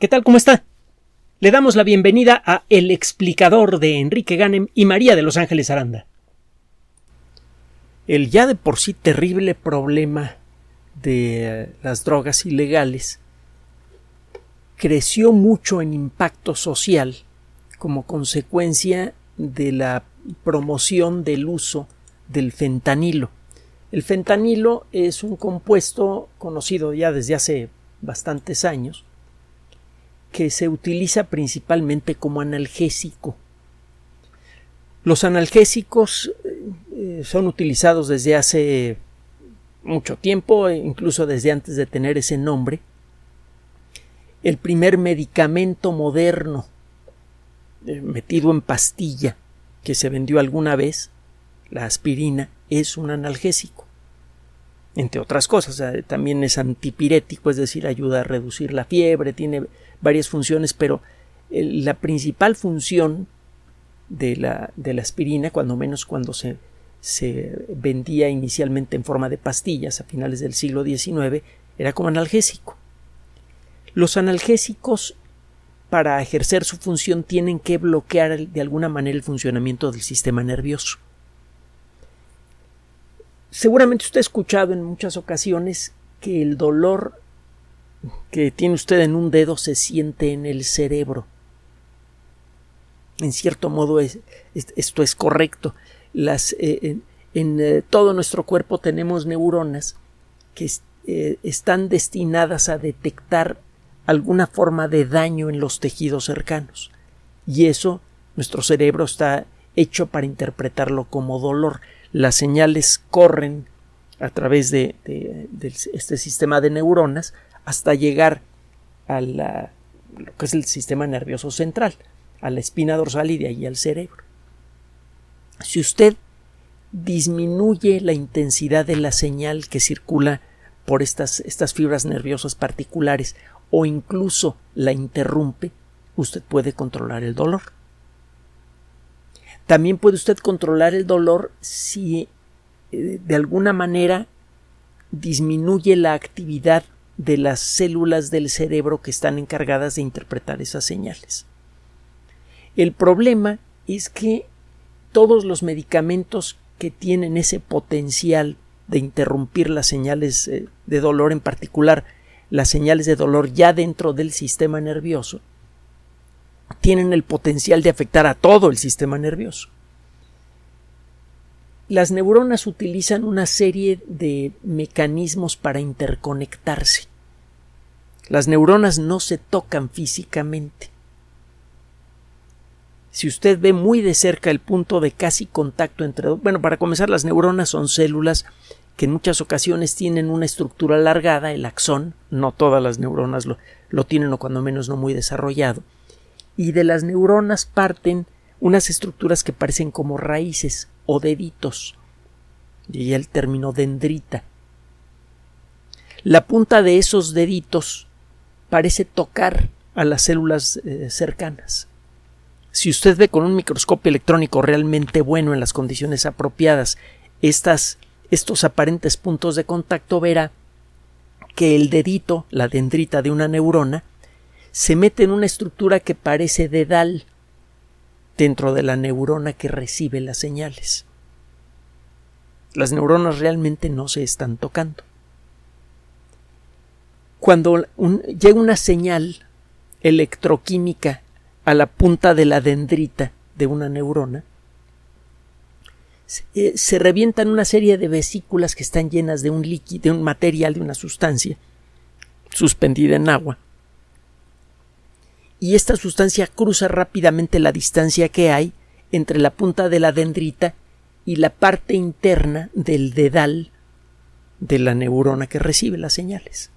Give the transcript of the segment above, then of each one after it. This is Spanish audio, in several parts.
¿Qué tal? ¿Cómo está? Le damos la bienvenida a El explicador de Enrique Ganem y María de Los Ángeles Aranda. El ya de por sí terrible problema de eh, las drogas ilegales creció mucho en impacto social como consecuencia de la promoción del uso del fentanilo. El fentanilo es un compuesto conocido ya desde hace bastantes años que se utiliza principalmente como analgésico. Los analgésicos eh, son utilizados desde hace mucho tiempo, incluso desde antes de tener ese nombre. El primer medicamento moderno eh, metido en pastilla que se vendió alguna vez, la aspirina, es un analgésico. Entre otras cosas, también es antipirético, es decir, ayuda a reducir la fiebre, tiene varias funciones, pero la principal función de la, de la aspirina, cuando menos cuando se, se vendía inicialmente en forma de pastillas a finales del siglo XIX, era como analgésico. Los analgésicos, para ejercer su función, tienen que bloquear de alguna manera el funcionamiento del sistema nervioso. Seguramente usted ha escuchado en muchas ocasiones que el dolor que tiene usted en un dedo se siente en el cerebro. En cierto modo esto es correcto. Las, eh, en, eh, todo nuestro cuerpo tenemos neuronas que eh, están destinadas a detectar alguna forma de daño en los tejidos cercanos. Y eso nuestro cerebro está hecho para interpretarlo como dolor. Las señales corren a través de este sistema de neuronas hasta llegar a lo que es el sistema nervioso central, a la espina dorsal y de ahí al cerebro. Si usted disminuye la intensidad de la señal que circula por estas, estas fibras nerviosas particulares o incluso la interrumpe, usted puede controlar el dolor. También puede usted controlar el dolor si eh, de alguna manera disminuye la actividad de las células del cerebro que están encargadas de interpretar esas señales. El problema es que todos los medicamentos que tienen ese potencial de interrumpir las señales eh, de dolor, en particular las señales de dolor ya dentro del sistema nervioso, tienen el potencial de afectar a todo el sistema nervioso. Las neuronas utilizan una serie de mecanismos para interconectarse. Las neuronas no se tocan físicamente. Si usted ve muy de cerca el punto de casi contacto entre bueno, para comenzar las neuronas son células que en muchas ocasiones tienen una estructura alargada, el axón, no todas las neuronas lo, lo tienen o cuando menos no muy desarrollado, y de las neuronas parten unas estructuras que parecen como raíces o deditos. Y el término dendrita. La punta de esos deditos parece tocar a las células eh, cercanas. Si usted ve con un microscopio electrónico realmente bueno en las condiciones apropiadas estas, estos aparentes puntos de contacto, verá que el dedito, la dendrita de una neurona, se mete en una estructura que parece dedal dentro de la neurona que recibe las señales. Las neuronas realmente no se están tocando. Cuando llega una señal electroquímica a la punta de la dendrita de una neurona, se, eh, se, revientan una serie de vesículas que están llenas de un líquido, de un material, de una sustancia suspendida en agua, y esta sustancia cruza rápidamente la distancia que hay entre la punta de la dendrita y la parte interna del dedal de la neurona que recibe las señales.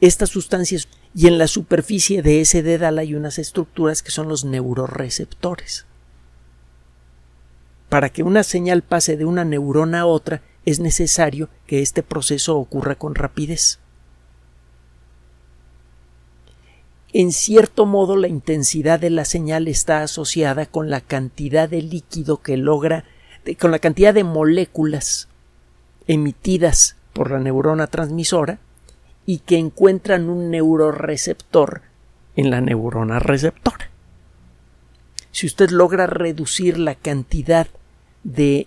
Estas sustancias y en la superficie de ese dedal hay unas estructuras que son los neuroreceptores. Para que una señal pase de una neurona a otra es necesario que este proceso ocurra con rapidez. En cierto modo, la intensidad de la señal está asociada con la cantidad de líquido que logra, con la cantidad de moléculas emitidas por la neurona transmisora y que encuentran un neuroreceptor en la neurona receptora. Si usted logra reducir la cantidad de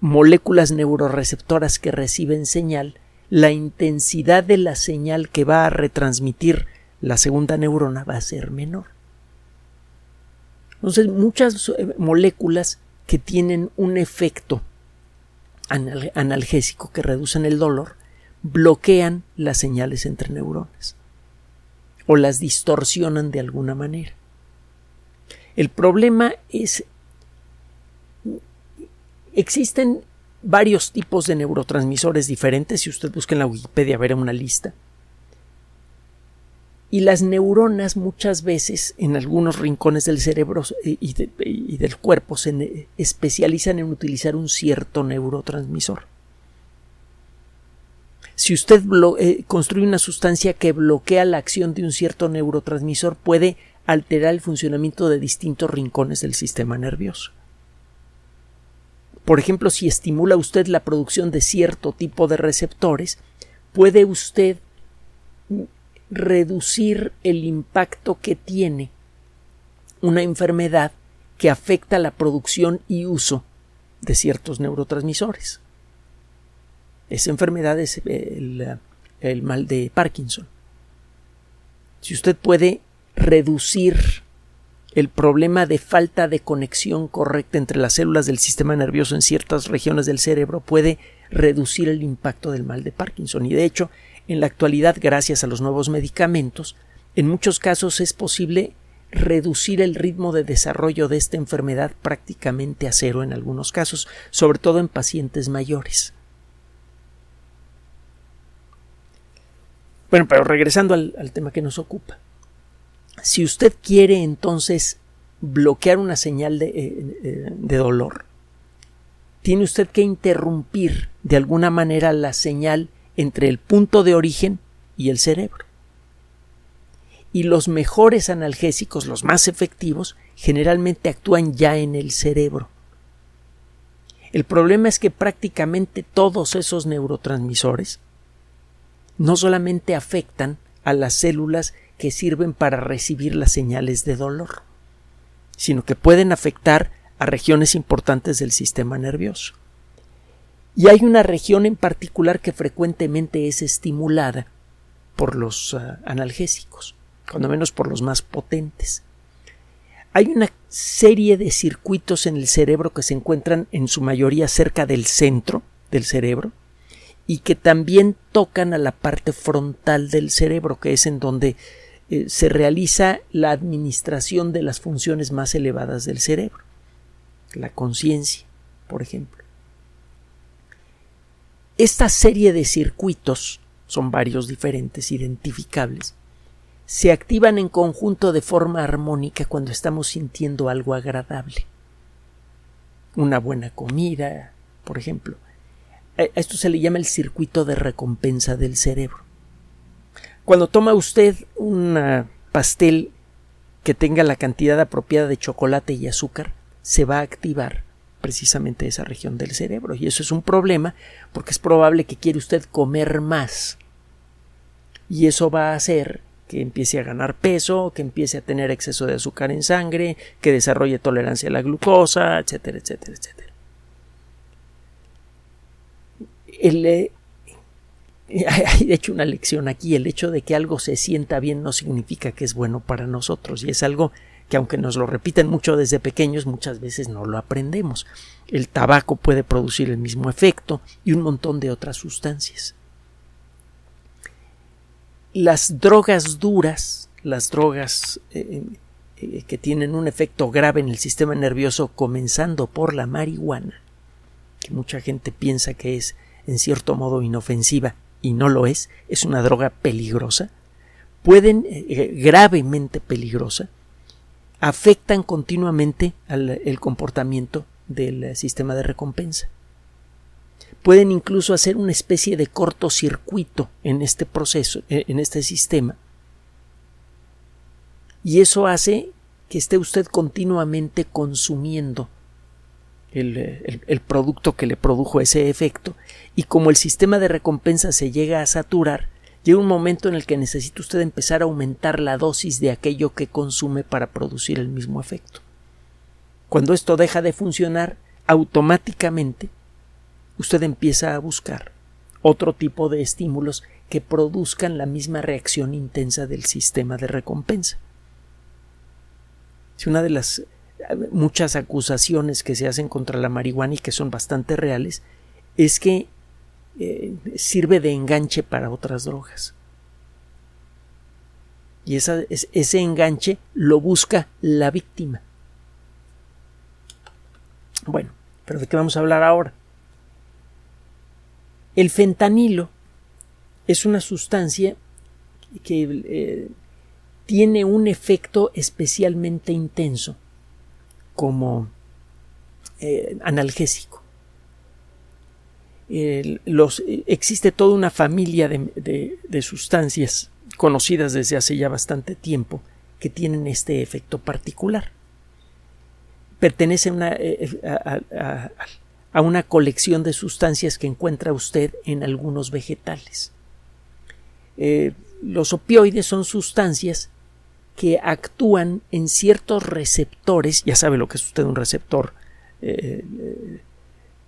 moléculas neuroreceptoras que reciben señal, la intensidad de la señal que va a retransmitir la segunda neurona va a ser menor. Entonces, muchas eh, moléculas que tienen un efecto analgésico que reducen el dolor bloquean las señales entre neuronas o las distorsionan de alguna manera. El problema es existen varios tipos de neurotransmisores diferentes. Si usted busca en la Wikipedia verá una lista. Y las neuronas muchas veces en algunos rincones del cerebro y, del cuerpo se especializan en utilizar un cierto neurotransmisor. Si usted eh, construye una sustancia que bloquea la acción de un cierto neurotransmisor, puede alterar el funcionamiento de distintos rincones del sistema nervioso. Por ejemplo, si estimula usted la producción de cierto tipo de receptores, puede usted reducir el impacto que tiene una enfermedad que afecta la producción y uso de ciertos neurotransmisores. Esa enfermedad es el, el mal de Parkinson. Si usted puede reducir el problema de falta de conexión correcta entre las células del sistema nervioso en ciertas regiones del cerebro puede reducir el impacto del mal de Parkinson. Y de hecho, en la actualidad, gracias a los nuevos medicamentos, en muchos casos es posible reducir el ritmo de desarrollo de esta enfermedad prácticamente a cero en algunos casos, sobre todo en pacientes mayores. Bueno, pero regresando al, tema que nos ocupa. Si usted quiere entonces bloquear una señal eh, eh, de, dolor, tiene usted que interrumpir de alguna manera la señal entre el punto de origen y el cerebro. Y los mejores analgésicos, los más efectivos, generalmente actúan ya en el cerebro. El problema es que prácticamente todos esos neurotransmisores no solamente afectan a las células que sirven para recibir las señales de dolor, sino que pueden afectar a regiones importantes del sistema nervioso. Y hay una región en particular que frecuentemente es estimulada por los ah, analgésicos, cuando menos por los más potentes. Hay una serie de circuitos en el cerebro que se encuentran en su mayoría cerca del centro del cerebro y que también tocan a la parte frontal del cerebro, que es en donde eh, se realiza la administración de las funciones más elevadas del cerebro, la conciencia, por ejemplo. Esta serie de circuitos, son varios diferentes, identificables, se activan en conjunto de forma armónica cuando estamos sintiendo algo agradable. Una buena comida, por ejemplo. A esto se le llama el circuito de recompensa del cerebro. Cuando toma usted un pastel que tenga la cantidad apropiada de chocolate y azúcar, se va a activar precisamente esa región del cerebro. Y eso es un problema porque es probable que quiere usted comer más. Y eso va a hacer que empiece a ganar peso, que empiece a tener exceso de azúcar en sangre, que desarrolle tolerancia a la glucosa, etcétera, etcétera, etcétera. El, eh, hay de hecho una lección aquí. El hecho de que algo se sienta bien no significa que es bueno para nosotros y es algo que aunque nos lo repiten mucho desde pequeños, muchas veces no lo aprendemos. El tabaco puede producir el mismo efecto y un montón de otras sustancias. Las drogas duras, las drogas eh, eh, que tienen un efecto grave en el sistema nervioso, comenzando por la marihuana, que mucha gente piensa que es en cierto modo inofensiva, y no lo es, es una droga peligrosa, pueden, eh, eh, gravemente peligrosa, afectan continuamente al, comportamiento del eh, sistema de recompensa. Pueden incluso hacer una especie de cortocircuito en este proceso, en este sistema. Y eso hace que esté usted continuamente consumiendo el, producto que le produjo ese efecto y como el sistema de recompensa se llega a saturar, llega un momento en el que necesita usted empezar a aumentar la dosis de aquello que consume para producir el mismo efecto. Cuando esto deja de funcionar, automáticamente usted empieza a buscar otro tipo de estímulos que produzcan la misma reacción intensa del sistema de recompensa. Si una de las muchas acusaciones que se hacen contra la marihuana y que son bastante reales es que eh, sirve de enganche para otras drogas. Y ese enganche lo busca la víctima. Bueno, pero ¿de qué vamos a hablar ahora? El fentanilo es una sustancia que eh, tiene un efecto especialmente intenso como eh, analgésico. Los, existe toda una familia de, sustancias conocidas desde hace ya bastante tiempo que tienen este efecto particular. Pertenece a una, eh, a una colección de sustancias que encuentra usted en algunos vegetales. Eh, los opioides son sustancias que actúan en ciertos receptores, ya sabe lo que es usted un receptor, eh,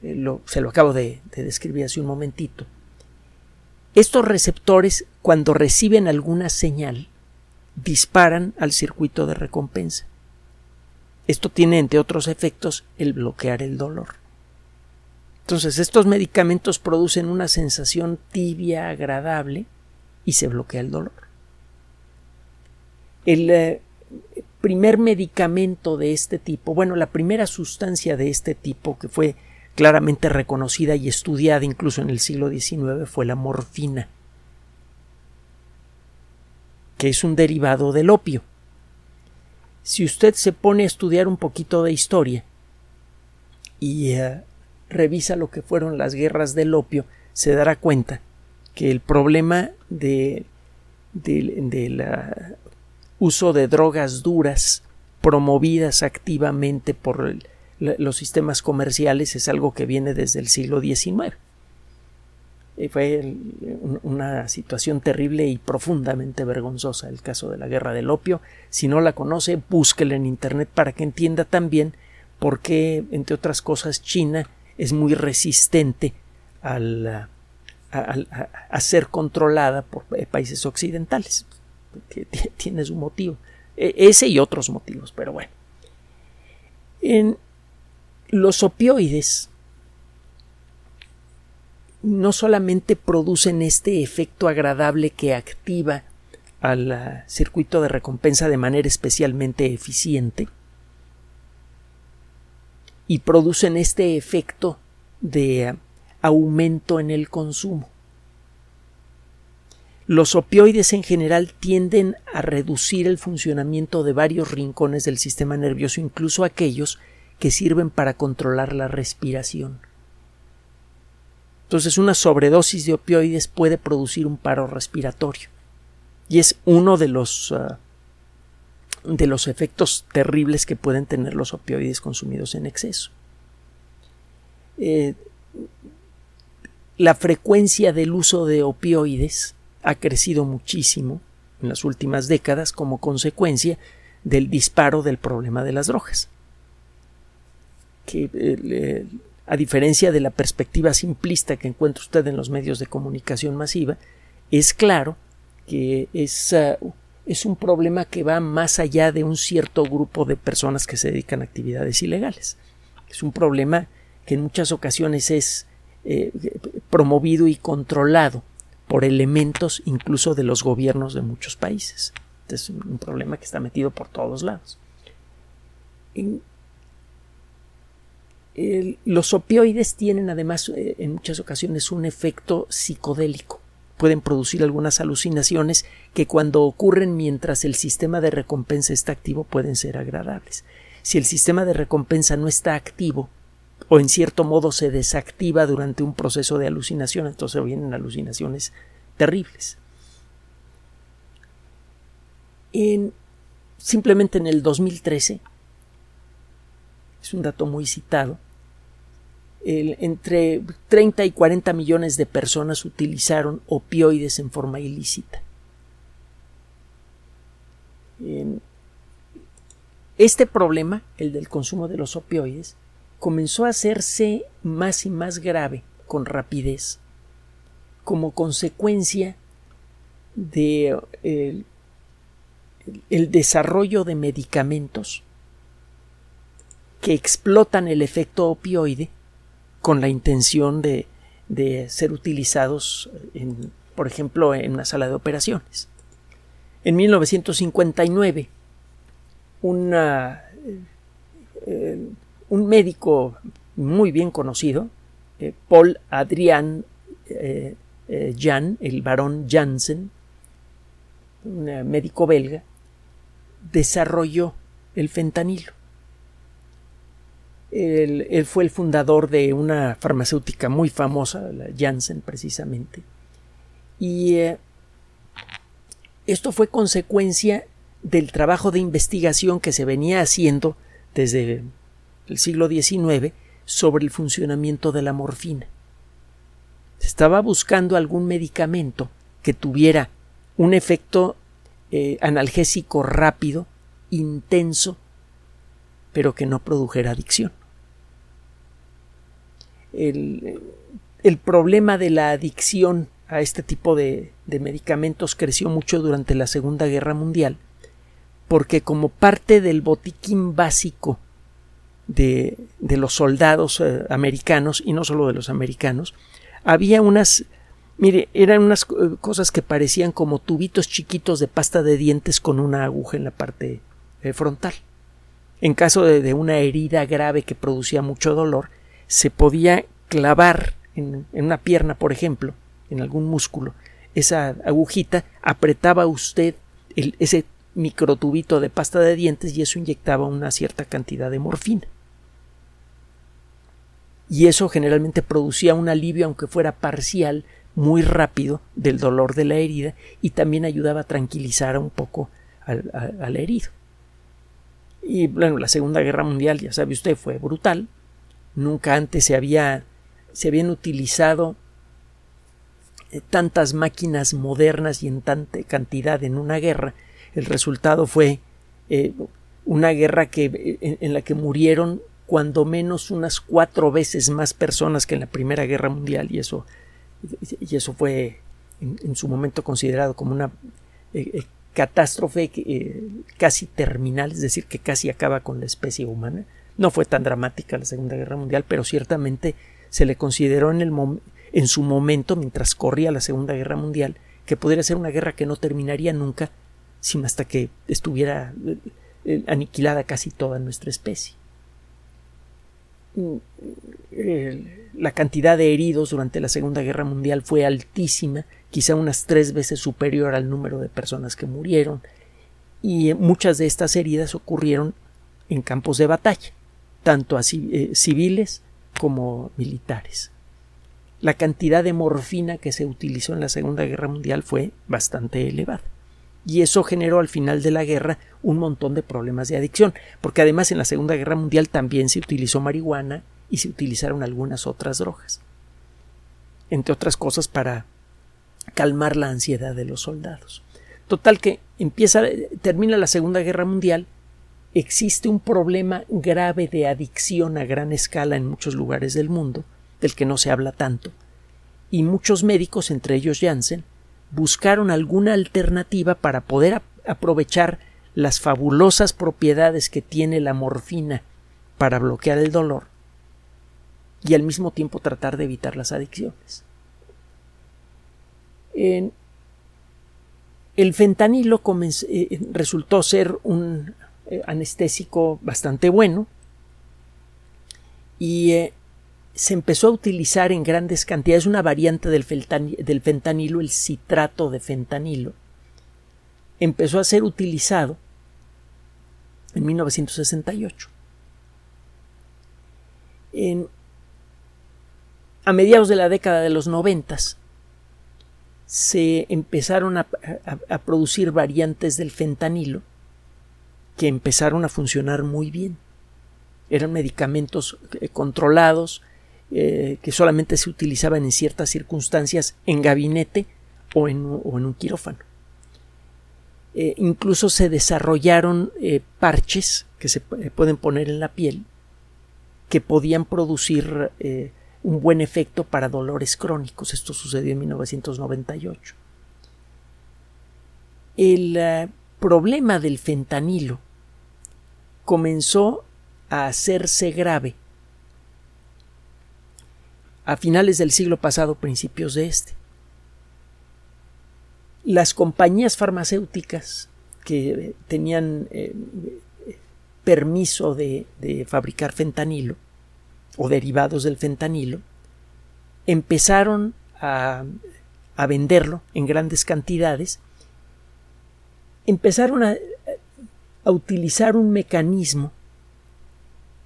eh, se lo acabo de, de describir hace un momentito. Estos receptores, cuando reciben alguna señal, disparan al circuito de recompensa. Esto tiene, entre otros efectos, el bloquear el dolor. Entonces, estos medicamentos producen una sensación tibia, agradable, y se bloquea el dolor. El eh, primer medicamento de este tipo, bueno, la primera sustancia de este tipo que fue claramente reconocida y estudiada incluso en el siglo XIX fue la morfina, que es un derivado del opio. Si usted se pone a estudiar un poquito de historia y eh, revisa lo que fueron las guerras del opio, se dará cuenta que el problema de, del uso de drogas duras promovidas activamente por los sistemas comerciales es algo que viene desde el siglo XIX. Y fue una situación terrible y profundamente vergonzosa el caso de la guerra del opio. Si no la conoce, búsquela en Internet para que entienda también por qué, entre otras cosas, China es muy resistente al, a, ser controlada por países occidentales. Tiene su motivo. E, ese y otros motivos, pero bueno. En los opioides no solamente producen este efecto agradable que activa al ah, circuito de recompensa de manera especialmente eficiente y producen este efecto de ah, aumento en el consumo. Los opioides en general tienden a reducir el funcionamiento de varios rincones del sistema nervioso, incluso aquellos que sirven para controlar la respiración. Entonces una sobredosis de opioides puede producir un paro respiratorio y es uno de los ah, de los efectos terribles que pueden tener los opioides consumidos en exceso. Eh, la frecuencia del uso de opioides ha crecido muchísimo en las últimas décadas como consecuencia del disparo del problema de las drogas. Que, eh, a diferencia de la perspectiva simplista que encuentra usted en los medios de comunicación masiva, es claro que es, es un problema que va más allá de un cierto grupo de personas que se dedican a actividades ilegales. Es un problema que en muchas ocasiones es eh, promovido y controlado por elementos incluso de los gobiernos de muchos países. Este es un problema que está metido por todos lados. Los opioides tienen además eh, en muchas ocasiones un efecto psicodélico. Pueden producir algunas alucinaciones que cuando ocurren mientras el sistema de recompensa está activo pueden ser agradables. Si el sistema de recompensa no está activo, o en cierto modo se desactiva durante un proceso de alucinación, entonces vienen alucinaciones terribles. En, simplemente en el 2013, es un dato muy citado, entre 30 y 40 millones de personas utilizaron opioides en forma ilícita. Este problema, el del consumo de los opioides, comenzó a hacerse más y más grave con rapidez como consecuencia de el, desarrollo de medicamentos que explotan el efecto opioide con la intención de, ser utilizados, por ejemplo, en una sala de operaciones. En 1959, una, eh, un médico muy bien conocido, eh, Paul Adrian eh, Jan, el barón Janssen, un médico belga, desarrolló el fentanilo. Él, fue el fundador de una farmacéutica muy famosa, la Janssen precisamente. Y esto fue consecuencia del trabajo de investigación que se venía haciendo desde el siglo XIX sobre el funcionamiento de la morfina. Se estaba buscando algún medicamento que tuviera un efecto eh, analgésico rápido, intenso, pero que no produjera adicción. El, el problema de la adicción a este tipo de, medicamentos creció mucho durante la Segunda Guerra Mundial, porque como parte del botiquín básico de, los soldados eh, americanos, y no solo de los americanos, había unas, mire, eran unas eh, cosas que parecían como tubitos chiquitos de pasta de dientes con una aguja en la parte eh, frontal. En caso de, de, una herida grave que producía mucho dolor, se podía clavar en una pierna, por ejemplo, en algún músculo, esa agujita, apretaba usted ese microtubito de pasta de dientes y eso inyectaba una cierta cantidad de morfina. Y eso generalmente producía un alivio, aunque fuera parcial, muy rápido del dolor de la herida y también ayudaba a tranquilizar un poco al, al herido. Y bueno, la Segunda Guerra Mundial, ya sabe usted, fue brutal. Nunca antes se había se habían utilizado eh, tantas máquinas modernas y en tanta cantidad en una guerra, el resultado fue eh, una guerra que, en, la que murieron cuando menos unas cuatro veces más personas que en la Primera Guerra Mundial y eso, y eso fue en, su momento considerado como una eh, catástrofe casi terminal, es decir, que casi acaba con la especie humana. No fue tan dramática la Segunda Guerra Mundial, pero ciertamente se le consideró en el en su momento, mientras corría la Segunda Guerra Mundial, que podría ser una guerra que no terminaría nunca, sino hasta que estuviera eh, eh, aniquilada casi toda nuestra especie. La cantidad de heridos durante la Segunda Guerra Mundial fue altísima, quizá unas tres veces superior al número de personas que murieron, y muchas de estas heridas ocurrieron en campos de batalla, tanto a civiles como militares la cantidad de morfina que se utilizó en la Segunda Guerra Mundial fue bastante elevada. Y eso generó al final de la guerra un montón de problemas de adicción, porque además en la Segunda Guerra Mundial también se utilizó marihuana y se utilizaron algunas otras drogas. Entre otras cosas para calmar la ansiedad de los soldados. Total que empieza, termina la Segunda Guerra Mundial, existe un problema grave de adicción a gran escala en muchos lugares del mundo, del que no se habla tanto, y muchos médicos, entre ellos Janssen, buscaron alguna alternativa para poder aprovechar las fabulosas propiedades que tiene la morfina para bloquear el dolor y al mismo tiempo tratar de evitar las adicciones. el fentanilo eh, resultó ser un eh, anestésico bastante bueno y eh, se empezó a utilizar en grandes cantidades una variante del, fentanilo, el citrato de fentanilo. Empezó a ser utilizado en 1968. a mediados de la década de los noventas se empezaron a producir variantes del fentanilo que empezaron a funcionar muy bien. Eran medicamentos eh, controlados, eh, que solamente se utilizaban en ciertas circunstancias en gabinete o en, un quirófano. Eh, incluso se desarrollaron parches que se pueden poner en la piel que podían producir un buen efecto para dolores crónicos. Esto sucedió en 1998. El problema del fentanilo comenzó a hacerse grave a finales del siglo pasado, principios de este. Las compañías farmacéuticas que tenían eh, permiso de, fabricar fentanilo o derivados del fentanilo empezaron a, a venderlo en grandes cantidades, empezaron a, a utilizar un mecanismo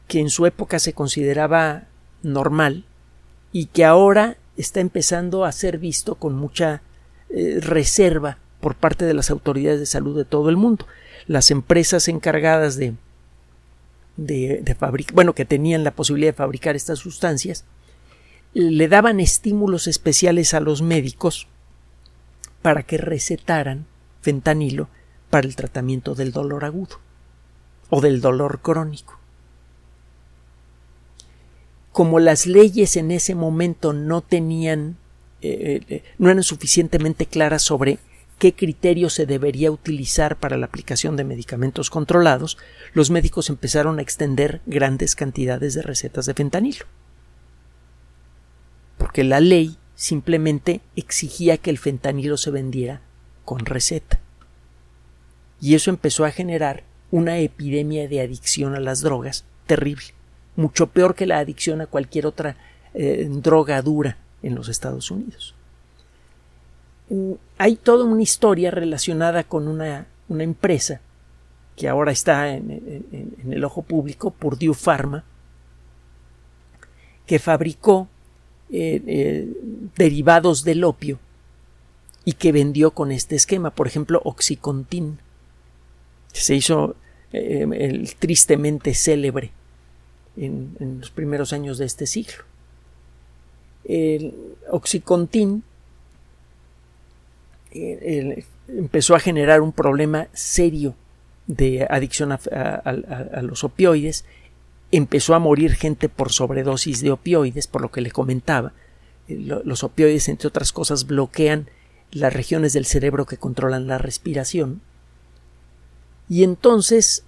que en su época se consideraba normal y que ahora está empezando a ser visto con mucha eh, reserva por parte de las autoridades de salud de todo el mundo. Las empresas encargadas de, de, de fabricar, bueno, que tenían la posibilidad de fabricar estas sustancias, le daban estímulos especiales a los médicos para que recetaran fentanilo para el tratamiento del dolor agudo o del dolor crónico. Como las leyes en ese momento no tenían, eh, eh, no eran suficientemente claras sobre qué criterio se debería utilizar para la aplicación de medicamentos controlados, los médicos empezaron a extender grandes cantidades de recetas de fentanilo. Porque la ley simplemente exigía que el fentanilo se vendiera con receta y eso empezó a generar una epidemia de adicción a las drogas terrible, mucho peor que la adicción a cualquier otra eh, droga dura en los Estados Unidos. Hay toda una historia relacionada con una, empresa que ahora está en, el ojo público, Purdue Pharma, que fabricó eh, eh, derivados del opio y que vendió con este esquema, por ejemplo, Oxycontin se hizo eh, el tristemente célebre en, los primeros años de este siglo. El Oxycontin eh, empezó a generar un problema serio de adicción a, los opioides, empezó a morir gente por sobredosis de opioides, por lo que le comentaba. Eh, los opioides, entre otras cosas, bloquean las regiones del cerebro que controlan la respiración y entonces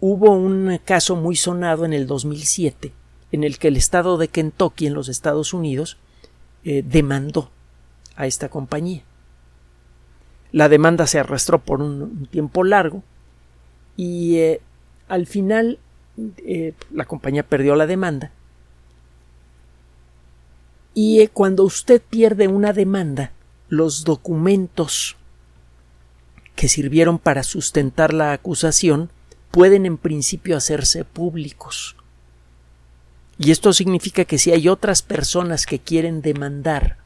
hubo un caso muy sonado en el 2007 en el que el estado de Kentucky en los Estados Unidos eh, demandó a esta compañía. La demanda se arrastró por un, tiempo largo y eh, al final eh, la compañía perdió la demanda. Y cuando usted pierde una demanda, los documentos que sirvieron para sustentar la acusación pueden en principio hacerse públicos. Y esto significa que si hay otras personas que quieren demandar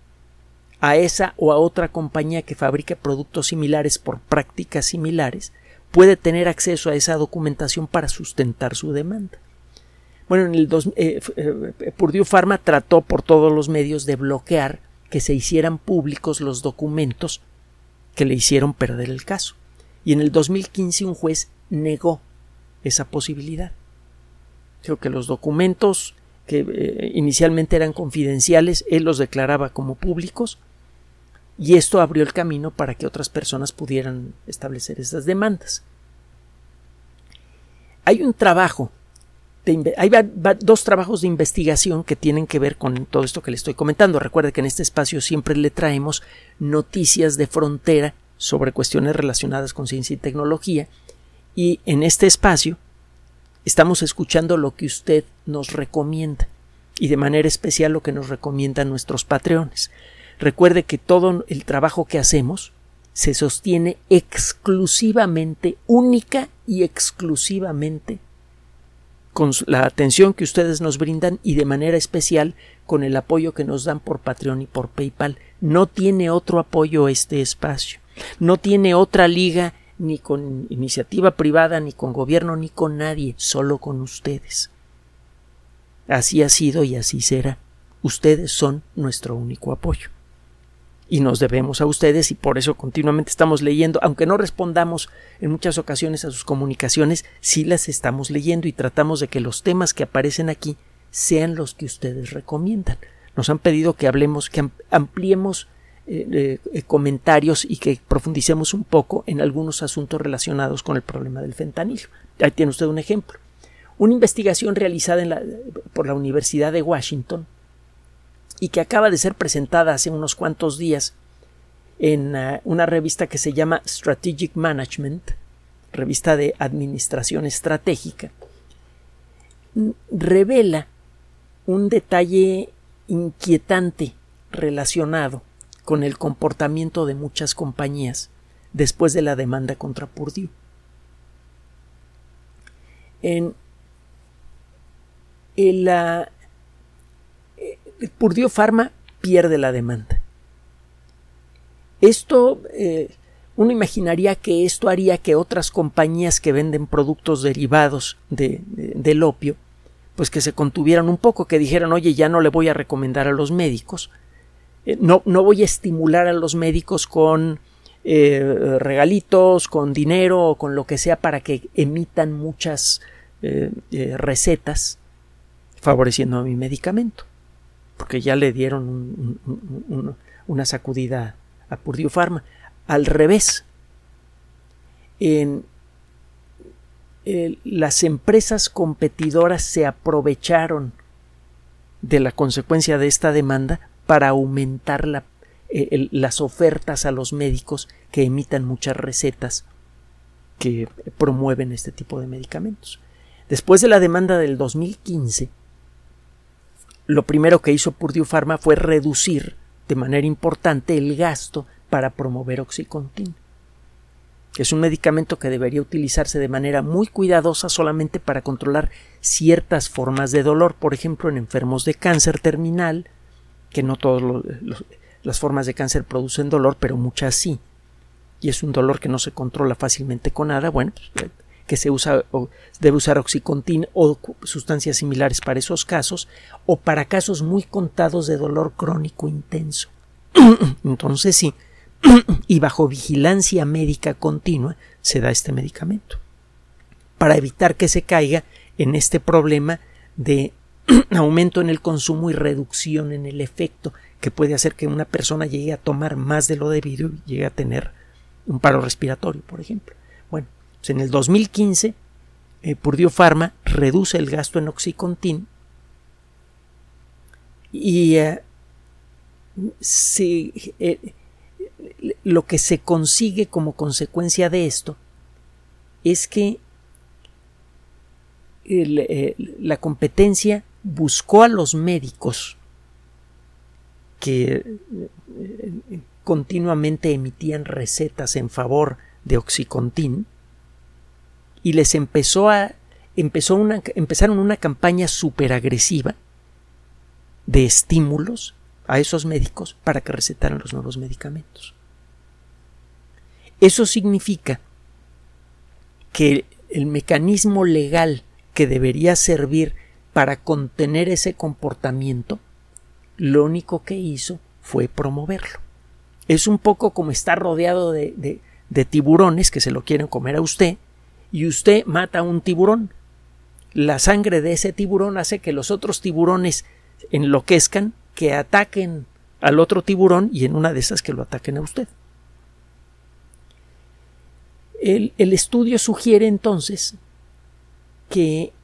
a esa o a otra compañía que fabrique productos similares por prácticas similares, puede tener acceso a esa documentación para sustentar su demanda. Bueno, en el dos, eh, eh, Purdue Pharma trató por todos los medios de bloquear que se hicieran públicos los documentos que le hicieron perder el caso. Y en el 2015 un juez negó esa posibilidad. Creo que los documentos que eh, inicialmente eran confidenciales, él los declaraba como públicos y esto abrió el camino para que otras personas pudieran establecer esas demandas. Hay un trabajo hay dos trabajos de investigación que tienen que ver con todo esto que le estoy comentando. Recuerde que en este espacio siempre le traemos noticias de frontera sobre cuestiones relacionadas con ciencia y tecnología y en este espacio estamos escuchando lo que usted nos recomienda y de manera especial lo que nos recomiendan nuestros patreones. Recuerde que todo el trabajo que hacemos se sostiene exclusivamente, única y exclusivamente con la atención que ustedes nos brindan y de manera especial con el apoyo que nos dan por Patreon y por PayPal. No tiene otro apoyo este espacio. No tiene otra liga ni con iniciativa privada, ni con gobierno, ni con nadie, solo con ustedes. Así ha sido y así será. ustedes son nuestro único apoyo. Y nos debemos a ustedes y por eso continuamente estamos leyendo, aunque no respondamos en muchas ocasiones a sus comunicaciones, sí las estamos leyendo y tratamos de que los temas que aparecen aquí sean los que ustedes recomiendan. Nos han pedido que hablemos, que ampliemos eh, eh, comentarios y que profundicemos un poco en algunos asuntos relacionados con el problema del fentanilo. Ahí tiene usted un ejemplo. Una investigación realizada por la Universidad de Washington y que acaba de ser presentada hace unos cuantos días en uh, una revista que se llama Strategic Management, revista de administración estratégica, revela un detalle inquietante relacionado con el comportamiento de muchas compañías después de la demanda contra Purdue. En el, uh, Purdue Pharma pierde la demanda. Esto, eh, uno imaginaría que esto haría que otras compañías que venden productos derivados de, del opio, pues que se contuvieran un poco, que dijeran, oye, ya no le voy a recomendar a los médicos, eh, no, no, voy a estimular a los médicos con eh, regalitos, con dinero o con lo que sea para que emitan muchas recetas favoreciendo a mi medicamento porque ya le dieron una sacudida a Purdue Pharma. Al revés, en, las empresas competidoras se aprovecharon de la consecuencia de esta demanda para aumentar eh, las ofertas a los médicos que emitan muchas recetas que promueven este tipo de medicamentos. Después de la demanda del 2015, lo primero que hizo Purdue Pharma fue reducir de manera importante el gasto para promover Oxycontin. Es un medicamento que debería utilizarse de manera muy cuidadosa solamente para controlar ciertas formas de dolor, por ejemplo, en enfermos de cáncer terminal, que no todas las formas de cáncer producen dolor, pero muchas sí. Y es un dolor que no se controla fácilmente con nada. Bueno, pues, que se usa o debe usar oxicontin o sustancias similares para esos casos o para casos muy contados de dolor crónico intenso. Entonces sí, y bajo vigilancia médica continua se da este medicamento para evitar que se caiga en este problema de aumento en el consumo y reducción en el efecto que puede hacer que una persona llegue a tomar más de lo debido y llegue a tener un paro respiratorio, por ejemplo. Pues en el 2015, eh, Pharma reduce el gasto en Oxycontin y eh, eh, lo que se consigue como consecuencia de esto es que la competencia buscó a los médicos que continuamente emitían recetas en favor de Oxycontin y les empezó a empezó una, empezaron una campaña súper agresiva de estímulos a esos médicos para que recetaran los nuevos medicamentos. Eso significa que el mecanismo legal que debería servir para contener ese comportamiento, lo único que hizo fue promoverlo. Es un poco como estar rodeado de, de tiburones que se lo quieren comer a usted y usted mata un tiburón. La sangre de ese tiburón hace que los otros tiburones enloquezcan, que ataquen al otro tiburón y en una de esas que lo ataquen a usted. El, el estudio sugiere entonces que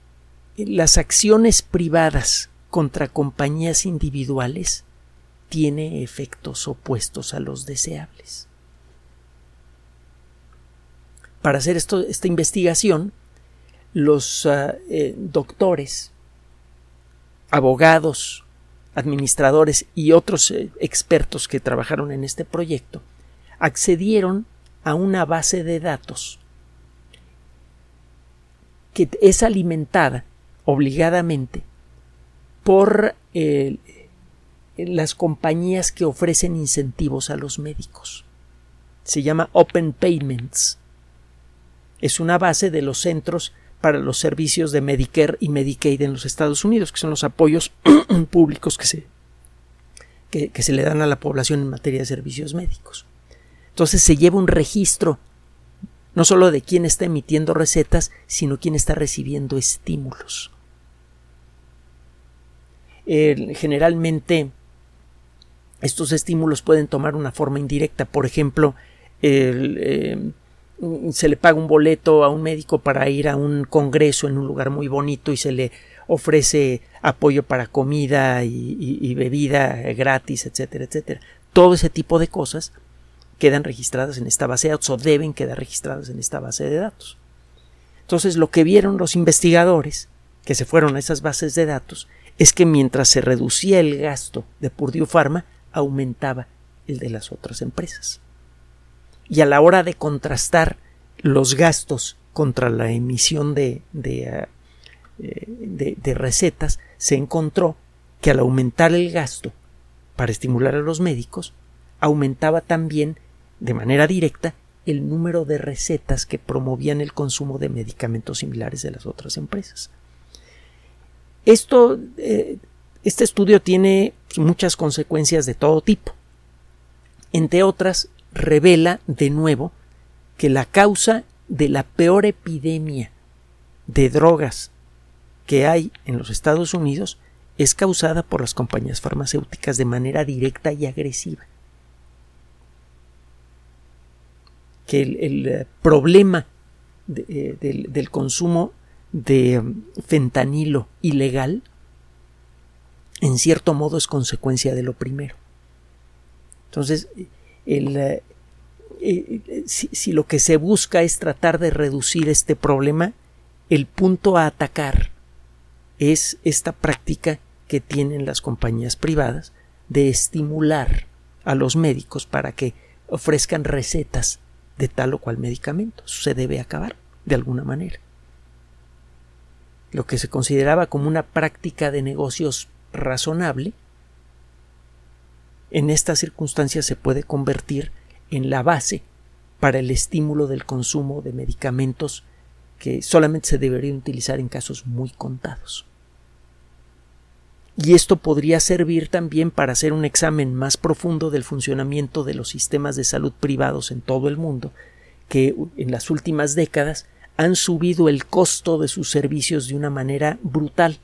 las acciones privadas contra compañías individuales tiene efectos opuestos a los deseables para hacer esta investigación, los ah, eh, doctores, abogados, administradores y otros eh, expertos que trabajaron en este proyecto accedieron a una base de datos que es alimentada obligadamente por eh, las compañías que ofrecen incentivos a los médicos. Se llama Open Payments es una base de los centros para los servicios de Medicare y Medicaid en los Estados Unidos, que son los apoyos públicos que se que, se le dan a la población en materia de servicios médicos. Entonces se lleva un registro no solo de quién está emitiendo recetas, sino quién está recibiendo estímulos. generalmente estos estímulos pueden tomar una forma indirecta. Por ejemplo, eh, se le paga un boleto a un médico para ir a un congreso en un lugar muy bonito y se le ofrece apoyo para comida y bebida gratis, etcétera, etcétera. Todo ese tipo de cosas quedan registradas en esta base de datos o deben quedar registradas en esta base de datos. Entonces, lo que vieron los investigadores que se fueron a esas bases de datos es que mientras se reducía el gasto de Purdue Pharma, aumentaba el de las otras empresas. Y a la hora de contrastar los gastos contra la emisión de, de, eh, de recetas, se encontró que al aumentar el gasto para estimular a los médicos, aumentaba también de manera directa el número de recetas que promovían el consumo de medicamentos similares de las otras empresas. Esto, eh, este estudio tiene muchas consecuencias de todo tipo. Entre otras, revela de nuevo que la causa de la peor epidemia de drogas que hay en los Estados Unidos es causada por las compañías farmacéuticas de manera directa y agresiva. que el, eh, problema eh, del, consumo de mm, fentanilo ilegal en cierto modo es consecuencia de lo primero. Entonces, el, eh, si, lo que se busca es tratar de reducir este problema, el punto a atacar es esta práctica que tienen las compañías privadas de estimular a los médicos para que ofrezcan recetas de tal o cual medicamento. Se debe acabar de alguna manera. Lo que se consideraba como una práctica de negocios razonable, en estas circunstancias se puede convertir en la base para el estímulo del consumo de medicamentos que solamente se deberían utilizar en casos muy contados. Y esto podría servir también para hacer un examen más profundo del funcionamiento de los sistemas de salud privados en todo el mundo, que en las últimas décadas han subido el costo de sus servicios de una manera brutal,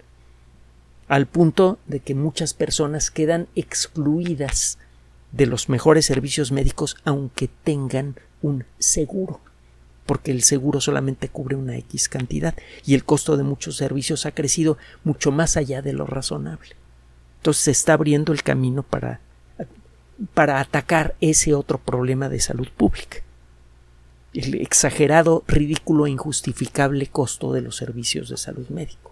al punto de que muchas personas quedan excluidas de los mejores servicios médicos aunque tengan un seguro porque el seguro solamente cubre una X cantidad y el costo de muchos servicios ha crecido mucho más allá de lo razonable. Entonces se está abriendo el camino para, para atacar ese otro problema de salud pública. El exagerado, ridículo e injustificable costo de los servicios de salud médico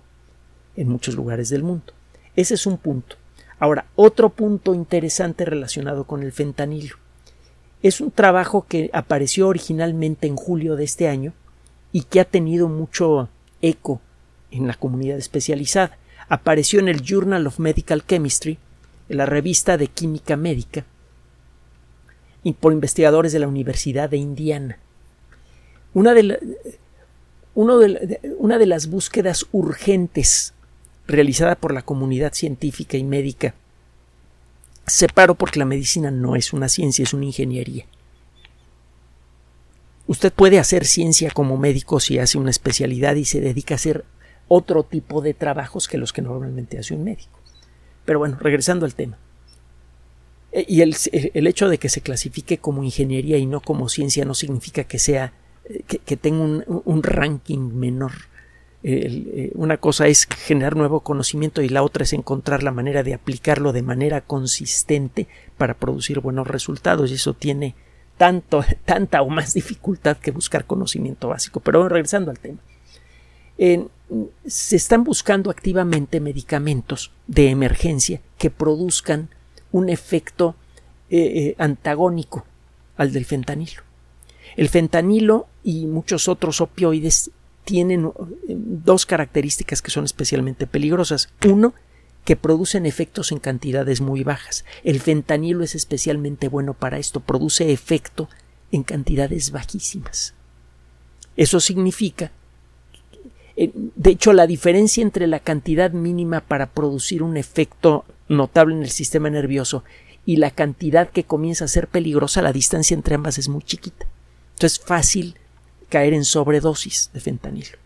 en muchos lugares del mundo. Ese es un punto. Ahora, otro punto interesante relacionado con el fentanilo. Es un trabajo que apareció originalmente en julio de este año y que ha tenido mucho eco en la comunidad especializada. Apareció en el Journal of Medical Chemistry, la revista de química médica, y por investigadores de la Universidad de Indiana. Una de, una de las búsquedas urgentes realizada por la comunidad científica y médica Separo porque la medicina no es una ciencia, es una ingeniería. Usted puede hacer ciencia como médico si hace una especialidad y se dedica a hacer otro tipo de trabajos que los que normalmente hace un médico. Pero bueno, regresando al tema. E, y el, hecho de que se clasifique como ingeniería y no como ciencia no significa que sea eh, que, tenga un ranking menor eh, una cosa es generar nuevo conocimiento y la otra es encontrar la manera de aplicarlo de manera consistente para producir buenos resultados y eso tiene tanto, tanta o más dificultad que buscar conocimiento básico. Pero regresando al tema. se están buscando activamente medicamentos de emergencia que produzcan un efecto eh, eh, antagónico al del fentanilo. El fentanilo y muchos otros opioides tienen eh, dos características que son especialmente peligrosas. Uno, que producen efectos en cantidades muy bajas. El fentanilo es especialmente bueno para esto, produce efecto en cantidades bajísimas. Eso significa, eh, de hecho, la diferencia entre la cantidad mínima para producir un efecto notable en el sistema nervioso y la cantidad que comienza a ser peligrosa, la distancia entre ambas es muy chiquita. Entonces es fácil caer en sobredosis de fentanilo.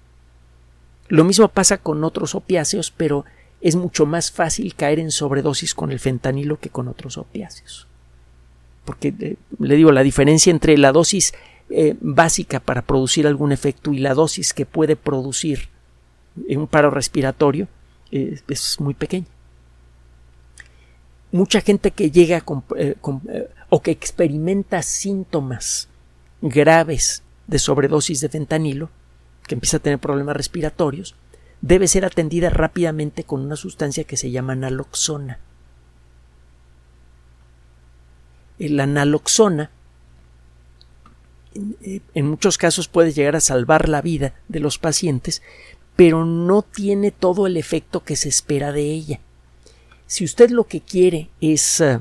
Lo mismo pasa con otros opiáceos, pero es mucho más fácil caer en sobredosis con el fentanilo que con otros opiáceos. Porque eh, le digo, la diferencia entre la dosis eh, básica para producir algún efecto y la dosis que puede producir un paro respiratorio eh, es muy pequeña. Mucha gente que llega o que experimenta síntomas graves de sobredosis de fentanilo, que empieza a tener problemas respiratorios, debe ser atendida rápidamente con una sustancia que se llama naloxona. La naloxona eh, en muchos casos puede llegar a salvar la vida de los pacientes, pero no tiene todo el efecto que se espera de ella. Si usted lo que quiere es eh,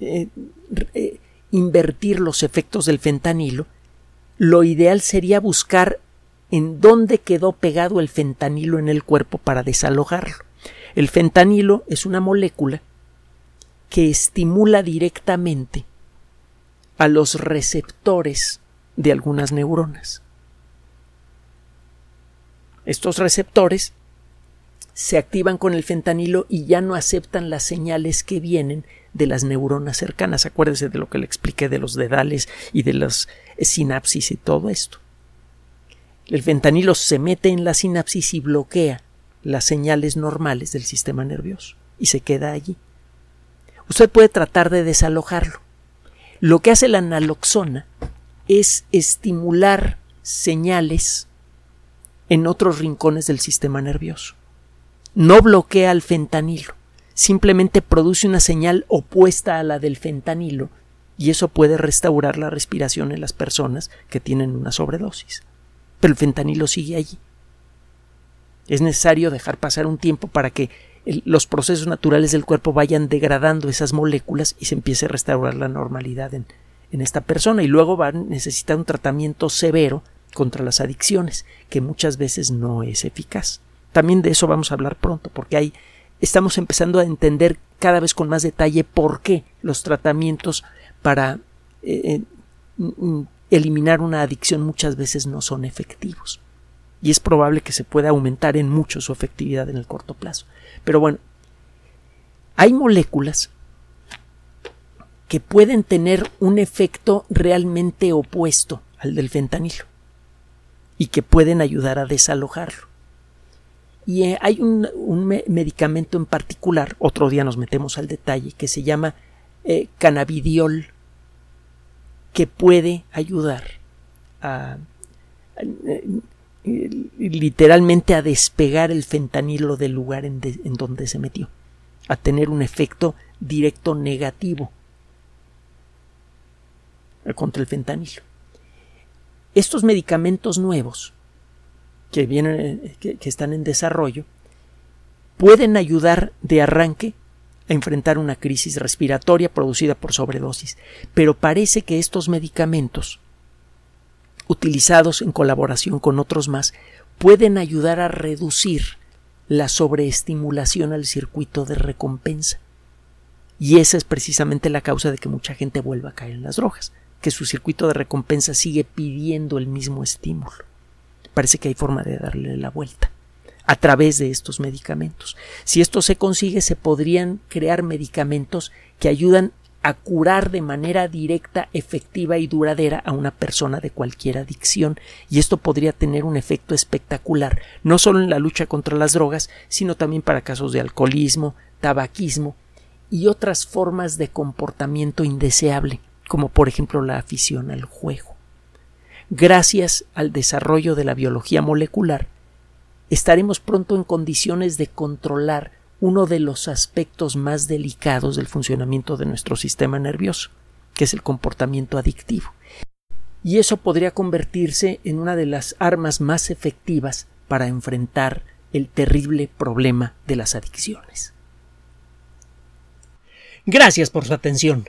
eh, invertir los efectos del fentanilo, lo ideal sería buscar en dónde quedó pegado el fentanilo en el cuerpo para desalojarlo. El fentanilo es una molécula que estimula directamente a los receptores de algunas neuronas. Estos receptores se activan con el fentanilo y ya no aceptan las señales que vienen de las neuronas cercanas. Acuérdese de lo que le expliqué de los dedales y de las sinapsis y todo esto. El fentanilo se mete en la sinapsis y bloquea las señales normales del sistema nervioso y se queda allí. Usted puede tratar de desalojarlo. Lo que hace la naloxona es estimular señales en otros rincones del sistema nervioso. No bloquea el fentanilo, simplemente produce una señal opuesta a la del fentanilo y eso puede restaurar la respiración en las personas que tienen una sobredosis pero el fentanilo sigue allí. Es necesario dejar pasar un tiempo para que los procesos naturales del cuerpo vayan degradando esas moléculas y se empiece a restaurar la normalidad en, en esta persona y luego va a necesitar un tratamiento severo contra las adicciones, que muchas veces no es eficaz. También de eso vamos a hablar pronto, porque hay, estamos empezando a entender cada vez con más detalle por qué los tratamientos para eh, eh, eliminar una adicción muchas veces no son efectivos. Y es probable que se pueda aumentar en mucho su efectividad en el corto plazo. Pero bueno, hay moléculas que pueden tener un efecto realmente opuesto al del fentanilo y que pueden ayudar a desalojarlo. Y eh, hay un, medicamento en particular, otro día nos metemos al detalle, que se llama eh, cannabidiol que puede ayudar a, literalmente a despegar el fentanilo del lugar en, donde se metió, a tener un efecto directo negativo contra el fentanilo. Estos medicamentos nuevos que vienen, que están en desarrollo, pueden ayudar de arranque a enfrentar una crisis respiratoria producida por sobredosis. Pero parece que estos medicamentos, utilizados en colaboración con otros más, pueden ayudar a reducir la sobreestimulación al circuito de recompensa. Y esa es precisamente la causa de que mucha gente vuelva a caer en las drogas, que su circuito de recompensa sigue pidiendo el mismo estímulo. Parece que hay forma de darle la vuelta a través de estos medicamentos. Si esto se consigue, se podrían crear medicamentos que ayudan a curar de manera directa, efectiva y duradera a una persona de cualquier adicción, y esto podría tener un efecto espectacular, no solo en la lucha contra las drogas, sino también para casos de alcoholismo, tabaquismo y otras formas de comportamiento indeseable, como por ejemplo la afición al juego. Gracias al desarrollo de la biología molecular, estaremos pronto en condiciones de controlar uno de los aspectos más delicados del funcionamiento de nuestro sistema nervioso, que es el comportamiento adictivo. Y eso podría convertirse en una de las armas más efectivas para enfrentar el terrible problema de las adicciones. Gracias por su atención.